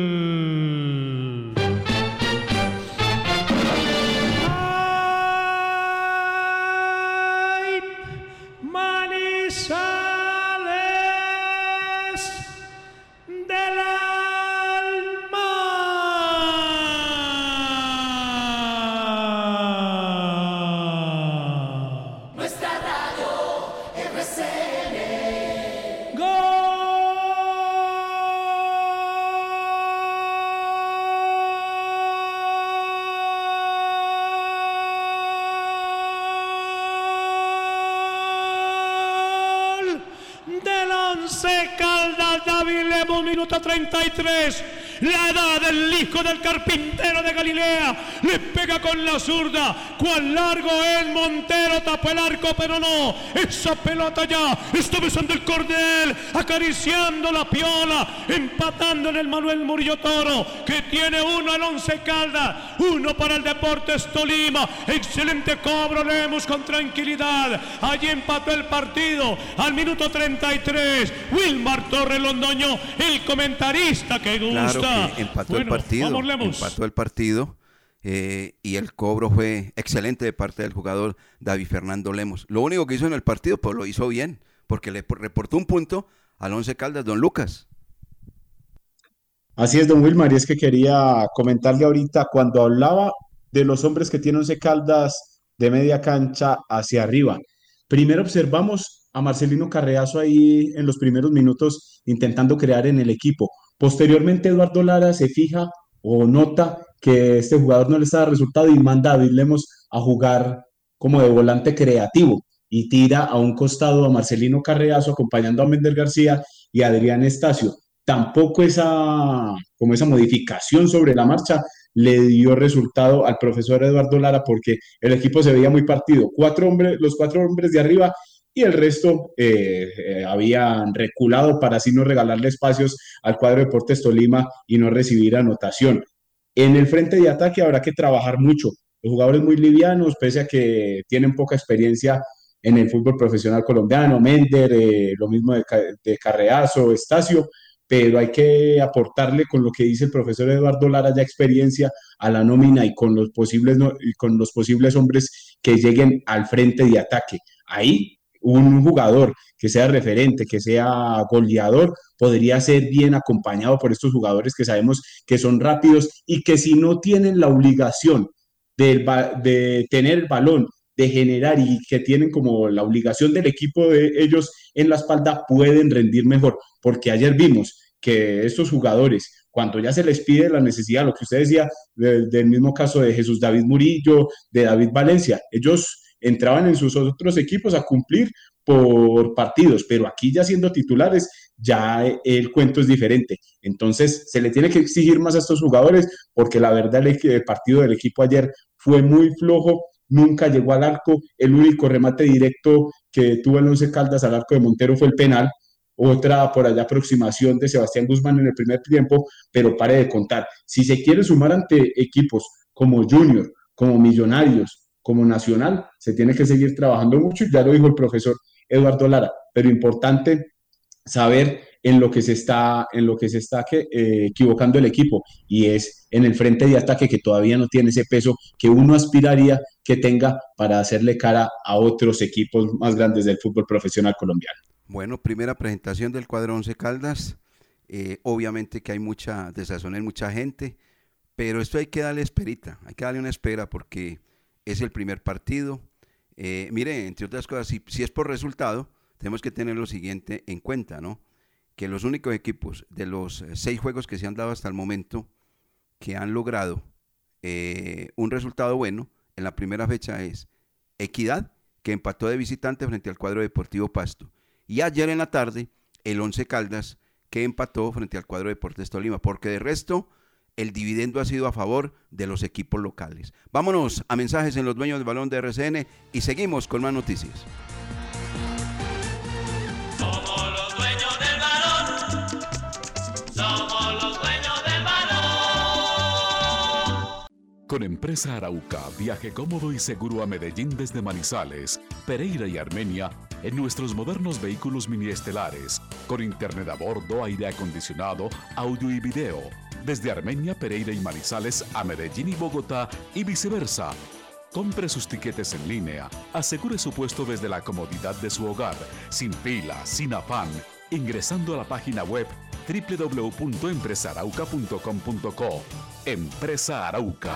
Once Caldas, David Lemus, minuto 33. La edad del hijo del carpintero de Galilea. Le pega con la zurda. Cuán largo es Montero. Tapó el arco, pero no. Esa pelota ya está besando el cordel. Acariciando la piola. Empatando en el Manuel Murillo Toro. Que tiene uno al once Caldas. Uno para el Deportes Tolima. Excelente cobro. Leemos con tranquilidad. Allí empató el partido. Al minuto 33. Wilmar Torre Londoño. El comentarista que gusta.
Claro que empató el partido.
vamos.
Empató el partido. eh, y el cobro fue excelente de parte del jugador David Fernando Lemos. Lo único que hizo en el partido, pues lo hizo bien, porque le por- reportó un punto al Once Caldas, don Lucas.
Así es, don Wilmar, y es que quería comentarle ahorita cuando hablaba de los hombres que tienen once caldas de media cancha hacia arriba. Primero observamos a Marcelino Carreazo ahí en los primeros minutos intentando crear en el equipo. Posteriormente Eduardo Lara se fija o nota que este jugador no le está dando resultado y manda a David a jugar como de volante creativo y tira a un costado a Marcelino Carreazo acompañando a Mender García y a Adrián Estacio tampoco esa, como esa modificación sobre la marcha le dio resultado al profesor Eduardo Lara porque el equipo se veía muy partido. Cuatro hombres, los cuatro hombres de arriba y el resto eh, eh, habían reculado para así no regalarle espacios al cuadro de Deportes Tolima y no recibir anotación. En el frente de ataque habrá que trabajar mucho. Los jugadores muy livianos, pese a que tienen poca experiencia en el fútbol profesional colombiano, Mender, eh, lo mismo de, de Carreazo, Estacio, pero hay que aportarle con lo que dice el profesor Eduardo Lara ya experiencia a la nómina y con los posibles, y con los posibles hombres que lleguen al frente de ataque. Ahí un jugador que sea referente, que sea goleador, podría ser bien acompañado por estos jugadores que sabemos que son rápidos y que si no tienen la obligación de tener el balón, de generar y que tienen como la obligación del equipo de ellos en la espalda, pueden rendir mejor. Porque ayer vimos que estos jugadores, cuando ya se les pide la necesidad, lo que usted decía, de- del mismo caso de Jesús David Murillo, de David Valencia, ellos entraban en sus otros equipos a cumplir por partidos, pero aquí ya siendo titulares, ya el cuento es diferente. Entonces, se le tiene que exigir más a estos jugadores porque la verdad el, el partido del equipo ayer fue muy flojo, nunca llegó al arco, el único remate directo que tuvo el Once Caldas al arco de Montero fue el penal, otra por allá aproximación de Sebastián Guzmán en el primer tiempo, pero pare de contar. Si se quiere sumar ante equipos como Junior, como Millonarios, como Nacional, se tiene que seguir trabajando mucho, ya lo dijo el profesor Eduardo Lara, pero importante saber en lo que se está, en lo que se está eh, equivocando el equipo y es en el frente de ataque que todavía no tiene ese peso que uno aspiraría que tenga para hacerle cara a otros equipos más grandes del fútbol profesional colombiano.
Bueno, primera presentación del cuadro Once Caldas. Eh, obviamente que hay mucha desazón en mucha gente, pero esto hay que darle esperita, hay que darle una espera porque es el primer partido. Eh, mire, entre otras cosas, si, es por resultado, tenemos que tener lo siguiente en cuenta, ¿no? Que los únicos equipos de los eh, seis juegos que se han dado hasta el momento que han logrado eh, un resultado bueno en la primera fecha es Equidad, que empató de visitante frente al cuadro deportivo Pasto. Y ayer en la tarde, el Once Caldas, que empató frente al cuadro Deportes Tolima, porque de resto el dividendo ha sido a favor de los equipos locales. Vámonos a mensajes en los dueños del balón de RCN y seguimos con más noticias.
Somos los dueños del balón. Somos los dueños del balón.
Con Empresa Arauca, viaje cómodo y seguro a Medellín desde Manizales, Pereira y Armenia en nuestros modernos vehículos miniestelares, con internet a bordo, aire acondicionado, audio y video, desde Armenia, Pereira y Manizales a Medellín y Bogotá y viceversa. Compre sus tiquetes en línea, asegure su puesto desde la comodidad de su hogar, sin fila, sin afán, ingresando a la página web www.empresarauca.com.co. Empresa Arauca.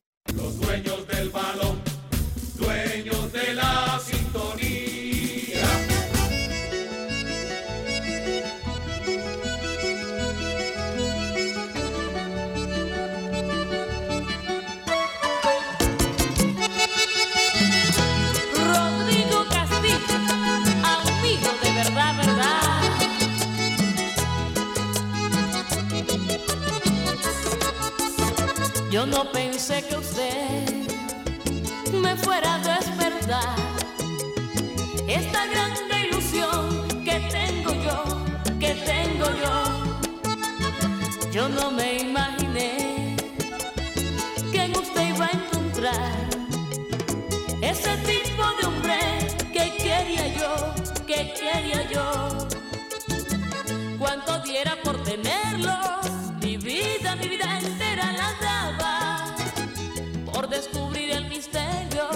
Mi vida entera la daba. Por descubrir el misterio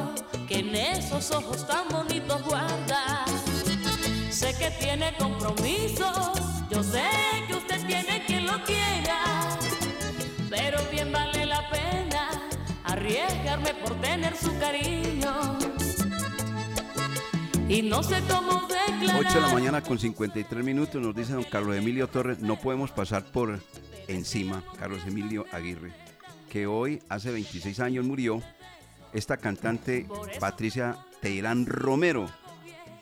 que en esos ojos tan bonitos guarda. Sé que tiene compromiso, yo sé que usted tiene quien lo quiera. Pero bien vale la pena arriesgarme por tener su cariño. Y no sé cómo
8 de la
declarar.
mañana con 53 minutos nos dice don Carlos Emilio Torres, no podemos pasar por encima, Carlos Emilio Aguirre, que hoy hace 26 años murió esta cantante Patricia Teherán Romero,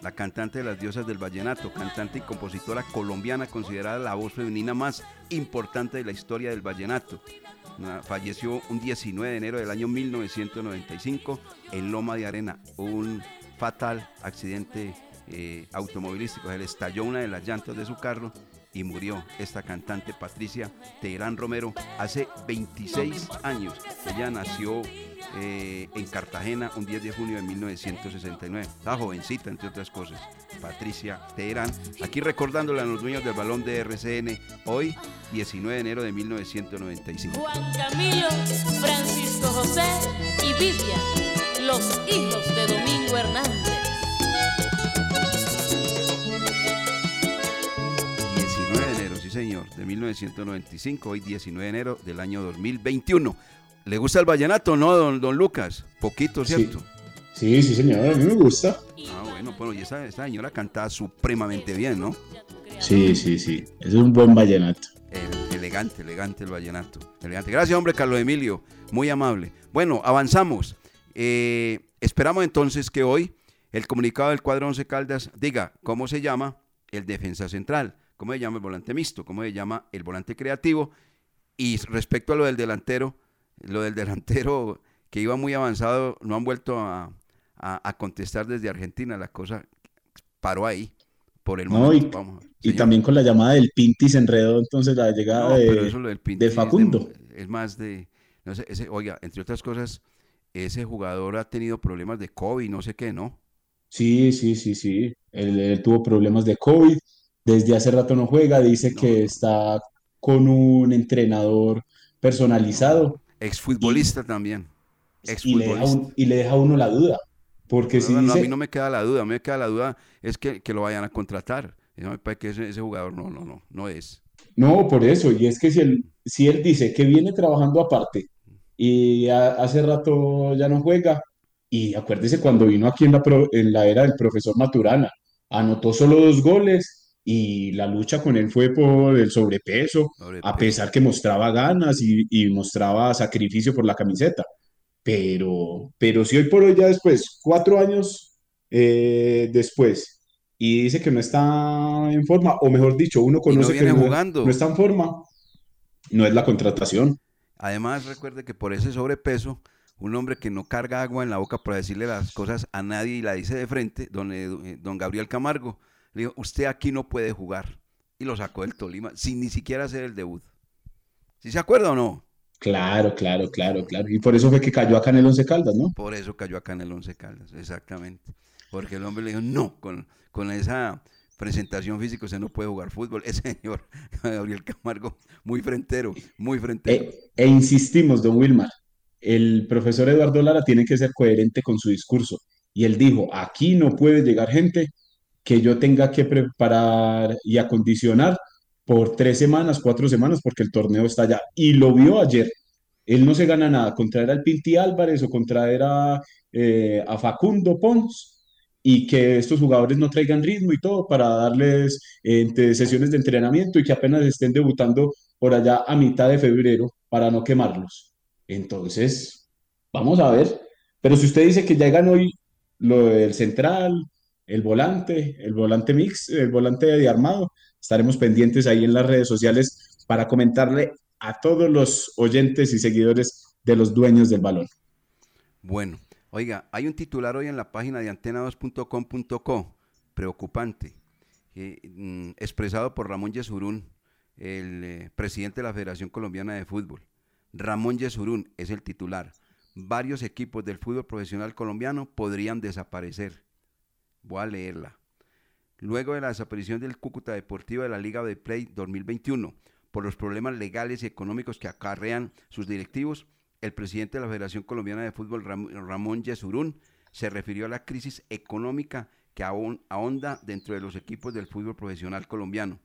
la cantante de las diosas del vallenato, cantante y compositora colombiana considerada la voz femenina más importante de la historia del vallenato. Na- Falleció un 19 de enero del año 1995 en Loma de Arena, un fatal accidente eh, automovilístico. Se le estalló una de las llantas de su carro y murió esta cantante Patricia Teherán Romero hace 26 años. Ella nació eh, en Cartagena un 10 de junio de 1969. Estaba jovencita, entre otras cosas. Patricia Teherán. Aquí recordándole a los dueños del balón de RCN hoy, 19 de enero de 1995.
Juan Camilo, Francisco José y Vivian, los hijos de Domingo Hernández.
Señor, de 1995, hoy 19 de enero del año 2021. ¿Le gusta el vallenato, no, don, don Lucas? Poquito, ¿cierto?
Sí, sí, señor, a mí me gusta.
Ah, bueno, bueno, y esa, esa señora cantaba supremamente bien, ¿no?
Sí, sí, sí. Es un buen vallenato.
El- elegante, elegante el vallenato. Elegante. Gracias, hombre, Carlos Emilio. Muy amable. Bueno, avanzamos. Eh, esperamos entonces que hoy el comunicado del cuadro 11 Caldas diga cómo se llama el defensa central, cómo se llama el volante mixto, cómo se llama el volante creativo. Y respecto a lo del delantero, lo del delantero que iba muy avanzado, no han vuelto a, a- a contestar desde Argentina. La cosa paró ahí por el
No,
momento.
y,
Vamos.
y
Señor.
también con la llamada del Pinti se enredó entonces la llegada
No,
de,
eso
Facundo.
Es más de, no sé, ese, oiga, entre otras cosas, ese jugador ha tenido problemas de COVID, no sé qué, ¿no?
Sí, sí, sí, sí. Él, él tuvo problemas de COVID. Desde hace rato no juega. Dice que está con un entrenador personalizado
Exfutbolista también.
y le deja, un- y le deja a uno la duda. Porque si
No, no, a
dice,
mí no me queda la duda, a mí me queda la duda es que, que lo vayan a contratar. No que ese, ese jugador no, no, no, no es.
No, por eso, y es que si él, si él dice que viene trabajando aparte y a- hace rato ya no juega, y acuérdese cuando vino aquí en la, pro- en la era del profesor Maturana, anotó solo dos goles y la lucha con él fue por el sobrepeso, a pesar que mostraba ganas y, y mostraba sacrificio por la camiseta. Pero, pero si hoy por hoy ya después, cuatro años eh, después, y dice que no está en forma, o mejor dicho, uno conoce
viene
que no,
jugando.
no está en forma, no es la contratación.
Además, recuerde que por ese sobrepeso, un hombre que no carga agua en la boca para decirle las cosas a nadie y la dice de frente, don, eh, don Gabriel Camargo, le dijo, usted aquí no puede jugar. Y lo sacó del Tolima sin ni siquiera hacer el debut. ¿Sí se acuerda o no?
Claro, claro, claro, claro. Y por eso fue que cayó acá en el Once Caldas, ¿no?
Por eso cayó acá en el Once Caldas, exactamente. Porque el hombre le dijo, no, con, con esa presentación física usted no puede jugar fútbol. Ese señor Gabriel Camargo, muy frentero, muy frentero.
E, e insistimos, don Wilmar, el profesor Eduardo Lara tiene que ser coherente con su discurso. Y él dijo, aquí no puede llegar gente que yo tenga que preparar y acondicionar por tres semanas, cuatro semanas, porque el torneo está allá. Y lo vio ayer. Él no se gana nada con traer al Pinti Álvarez o con traer a, eh, Facundo Pons y que estos jugadores no traigan ritmo y todo para darles eh, sesiones de entrenamiento y que apenas estén debutando por allá a mitad de febrero para no quemarlos. Entonces, vamos a ver. Pero si usted dice que llegan hoy lo del central, el volante, el volante mix, el volante de armado, estaremos pendientes ahí en las redes sociales para comentarle a todos los oyentes y seguidores de los dueños del balón.
Bueno, oiga, hay un titular hoy en la página de antena2.com.co, preocupante, eh, mm, expresado por Ramón Yesurún, el eh, presidente de la Federación Colombiana de Fútbol. Ramón Yesurún es el titular. Varios equipos del fútbol profesional colombiano podrían desaparecer. Voy a leerla. Luego de la desaparición del Cúcuta Deportivo de la Liga de Play 2021, por los problemas legales y económicos que acarrean sus directivos, el presidente de la Federación Colombiana de Fútbol, Ramón Yesurún, se refirió a la crisis económica que ahonda dentro de los equipos del fútbol profesional colombiano.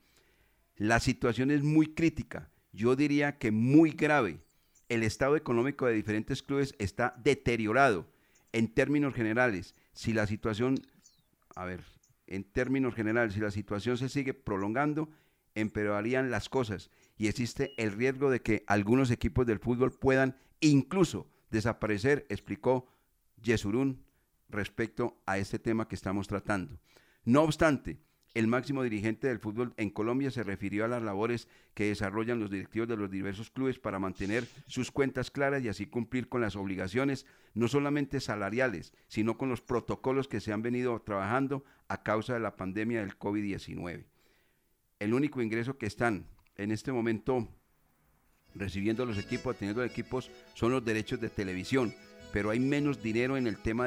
La situación es muy crítica, yo diría que muy grave. El estado económico de diferentes clubes está deteriorado. En términos generales, si la situación, a ver, en términos generales, si la situación se sigue prolongando, empeorarían las cosas y existe el riesgo de que algunos equipos del fútbol puedan incluso desaparecer, explicó Yesurún respecto a este tema que estamos tratando. No obstante, el máximo dirigente del fútbol en Colombia se refirió a las labores que desarrollan los directivos de los diversos clubes para mantener sus cuentas claras y así cumplir con las obligaciones, no solamente salariales, sino con los protocolos que se han venido trabajando a causa de la pandemia del COVID-19. El único ingreso que están en este momento recibiendo los equipos, teniendo equipos, son los derechos de televisión, pero hay menos dinero en el tema